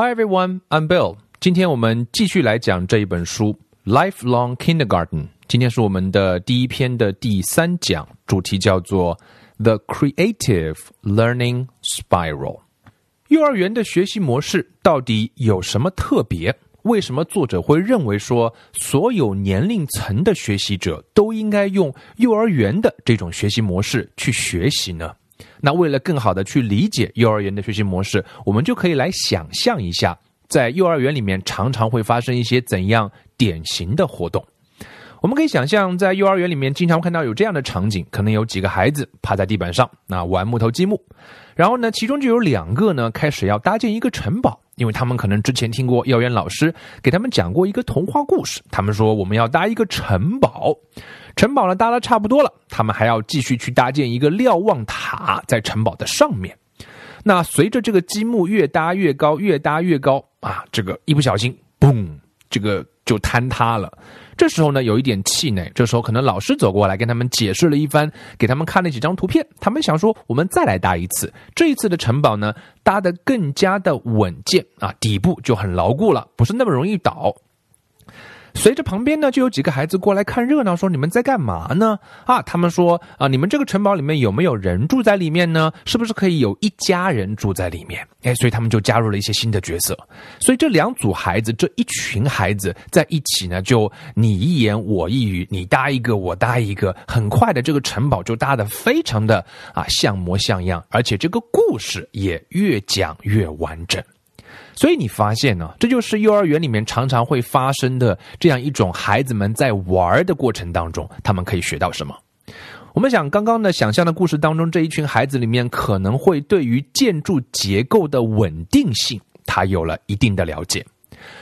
Hi everyone, I'm Bill. 今天我们继续来讲这一本书《Lifelong Kindergarten》。今天是我们的第一篇的第三讲，主题叫做 The Creative Learning Spiral。幼儿园的学习模式到底有什么特别？为什么作者会认为说所有年龄层的学习者都应该用幼儿园的这种学习模式去学习呢？那为了更好的去理解幼儿园的学习模式，我们就可以来想象一下，在幼儿园里面常常会发生一些怎样典型的活动。我们可以想象，在幼儿园里面经常看到有这样的场景：可能有几个孩子趴在地板上，那玩木头积木，然后呢，其中就有两个呢开始要搭建一个城堡，因为他们可能之前听过幼儿园老师给他们讲过一个童话故事，他们说我们要搭一个城堡。城堡呢搭的差不多了，他们还要继续去搭建一个瞭望塔在城堡的上面。那随着这个积木越搭越高，越搭越高啊，这个一不小心，嘣，这个就坍塌了。这时候呢，有一点气馁。这时候可能老师走过来跟他们解释了一番，给他们看了几张图片。他们想说，我们再来搭一次。这一次的城堡呢，搭得更加的稳健啊，底部就很牢固了，不是那么容易倒。随着旁边呢，就有几个孩子过来看热闹，说：“你们在干嘛呢？”啊，他们说：“啊，你们这个城堡里面有没有人住在里面呢？是不是可以有一家人住在里面？”哎，所以他们就加入了一些新的角色。所以这两组孩子，这一群孩子在一起呢，就你一言我一语，你搭一个，我搭一个，很快的这个城堡就搭得非常的啊像模像样，而且这个故事也越讲越完整。所以你发现呢，这就是幼儿园里面常常会发生的这样一种孩子们在玩的过程当中，他们可以学到什么？我们想刚刚的想象的故事当中，这一群孩子里面可能会对于建筑结构的稳定性，他有了一定的了解，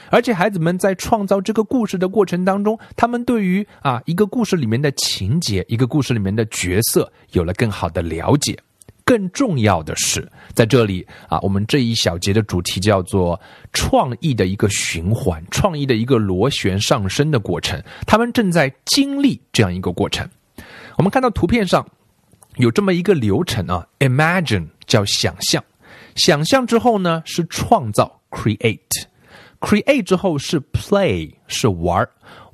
而且孩子们在创造这个故事的过程当中，他们对于啊一个故事里面的情节，一个故事里面的角色，有了更好的了解。更重要的是，在这里啊，我们这一小节的主题叫做创意的一个循环，创意的一个螺旋上升的过程。他们正在经历这样一个过程。我们看到图片上有这么一个流程啊，imagine 叫想象，想象之后呢是创造 create，create 之后是 play 是玩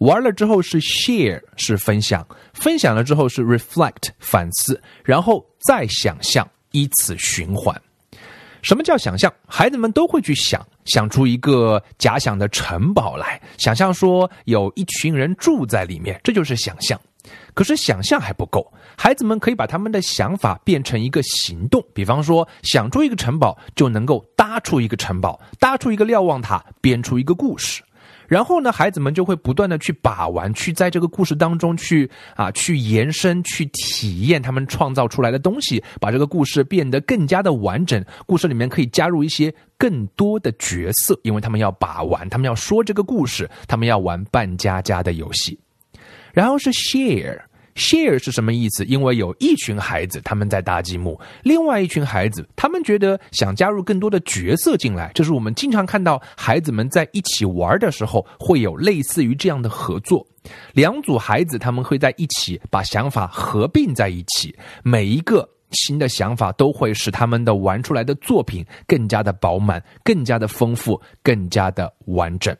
玩了之后是 share 是分享，分享了之后是 reflect 反思，然后。再想象，依此循环。什么叫想象？孩子们都会去想，想出一个假想的城堡来，想象说有一群人住在里面，这就是想象。可是想象还不够，孩子们可以把他们的想法变成一个行动。比方说，想出一个城堡，就能够搭出一个城堡，搭出一个瞭望塔，编出一个故事。然后呢，孩子们就会不断的去把玩，去在这个故事当中去啊，去延伸，去体验他们创造出来的东西，把这个故事变得更加的完整。故事里面可以加入一些更多的角色，因为他们要把玩，他们要说这个故事，他们要玩扮家家的游戏。然后是 share。Share 是什么意思？因为有一群孩子他们在搭积木，另外一群孩子他们觉得想加入更多的角色进来，这是我们经常看到孩子们在一起玩的时候会有类似于这样的合作。两组孩子他们会在一起把想法合并在一起，每一个新的想法都会使他们的玩出来的作品更加的饱满、更加的丰富、更加的完整。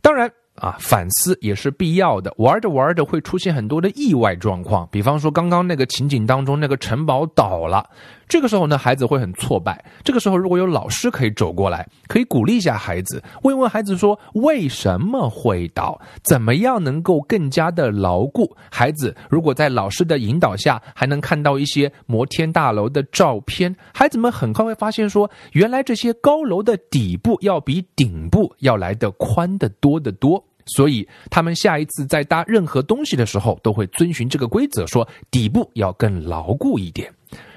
当然。啊，反思也是必要的。玩着玩着会出现很多的意外状况，比方说刚刚那个情景当中，那个城堡倒了。这个时候呢，孩子会很挫败。这个时候，如果有老师可以走过来，可以鼓励一下孩子，问问孩子说为什么会倒，怎么样能够更加的牢固。孩子如果在老师的引导下，还能看到一些摩天大楼的照片，孩子们很快会发现说，原来这些高楼的底部要比顶部要来的宽得多得多。所以，他们下一次在搭任何东西的时候，都会遵循这个规则，说底部要更牢固一点。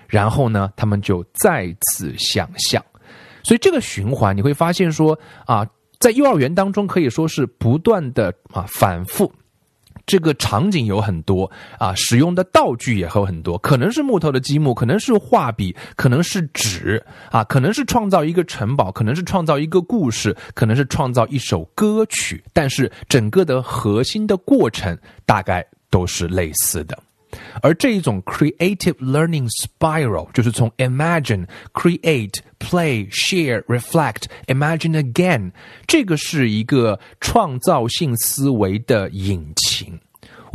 然后呢，他们就再次想象。所以，这个循环你会发现说啊，在幼儿园当中可以说是不断的啊反复。这个场景有很多啊，使用的道具也有很多，可能是木头的积木，可能是画笔，可能是纸啊，可能是创造一个城堡，可能是创造一个故事，可能是创造一首歌曲，但是整个的核心的过程大概都是类似的。而这一种 creative learning spiral 就是从 imagine、create、play、share、reflect、imagine again，这个是一个创造性思维的引擎。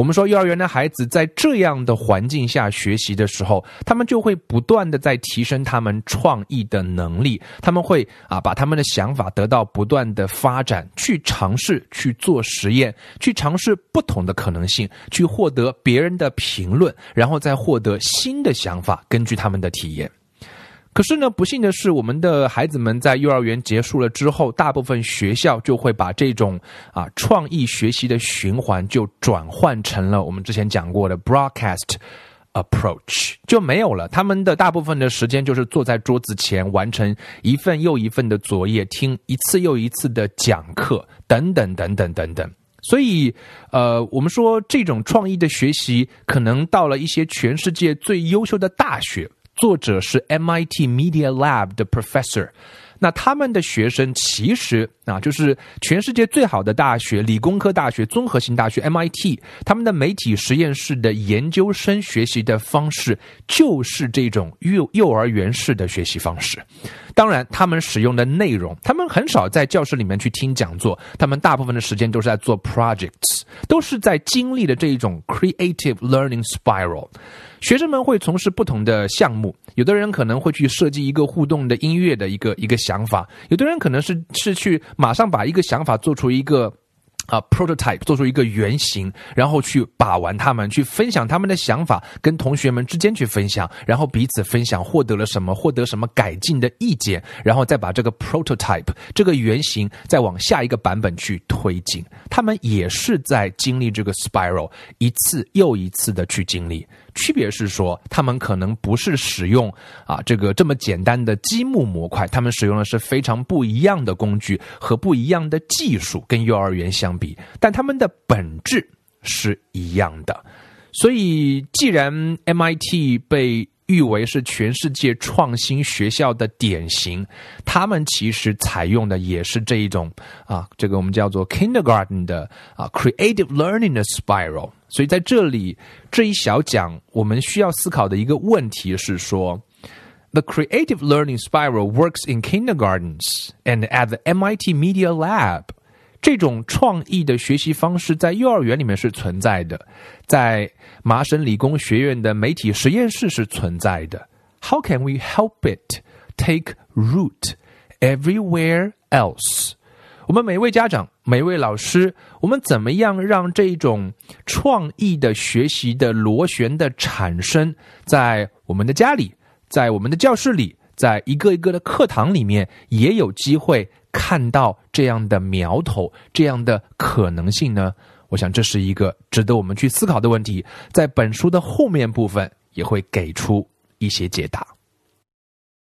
我们说，幼儿园的孩子在这样的环境下学习的时候，他们就会不断的在提升他们创意的能力。他们会啊，把他们的想法得到不断的发展，去尝试去做实验，去尝试不同的可能性，去获得别人的评论，然后再获得新的想法，根据他们的体验。可是呢，不幸的是，我们的孩子们在幼儿园结束了之后，大部分学校就会把这种啊创意学习的循环就转换成了我们之前讲过的 broadcast approach 就没有了。他们的大部分的时间就是坐在桌子前，完成一份又一份的作业，听一次又一次的讲课，等等等等等等。所以，呃，我们说这种创意的学习，可能到了一些全世界最优秀的大学。作者是 MIT Media Lab 的 professor，那他们的学生其实啊，就是全世界最好的大学——理工科大学、综合性大学 MIT，他们的媒体实验室的研究生学习的方式就是这种幼幼儿园式的学习方式。当然，他们使用的内容，他们很少在教室里面去听讲座，他们大部分的时间都是在做 projects，都是在经历的这一种 creative learning spiral。学生们会从事不同的项目，有的人可能会去设计一个互动的音乐的一个一个想法，有的人可能是是去马上把一个想法做出一个。啊，prototype 做出一个原型，然后去把玩他们，去分享他们的想法，跟同学们之间去分享，然后彼此分享获得了什么，获得什么改进的意见，然后再把这个 prototype 这个原型再往下一个版本去推进。他们也是在经历这个 spiral，一次又一次的去经历。区别是说，他们可能不是使用啊这个这么简单的积木模块，他们使用的是非常不一样的工具和不一样的技术，跟幼儿园相比，但他们的本质是一样的。所以，既然 MIT 被誉为是全世界创新学校的典型，他们其实采用的也是这一种啊，这个我们叫做 Kindergarten 的啊 Creative Learning 的 Spiral。所以在这里这一小讲，我们需要思考的一个问题是说：The creative learning spiral works in kindergartens and at the MIT Media Lab。这种创意的学习方式在幼儿园里面是存在的，在麻省理工学院的媒体实验室是存在的。How can we help it take root everywhere else？我们每位家长、每位老师，我们怎么样让这种创意的学习的螺旋的产生，在我们的家里，在我们的教室里，在一个一个的课堂里面，也有机会看到这样的苗头、这样的可能性呢？我想这是一个值得我们去思考的问题，在本书的后面部分也会给出一些解答。